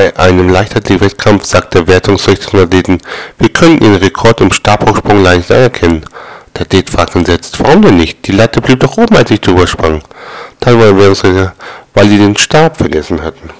Bei einem Leichtathletik-Wettkampf sagt der Wertungsrichter zum Athleten, wir können Ihren Rekord im Stabhochsprung leicht anerkennen. Der Athlet fragt entsetzt, warum denn nicht? Die Latte blieb doch oben, als ich drüber sprang. Dann war der Wertungsrichter, weil Sie den Stab vergessen hatten.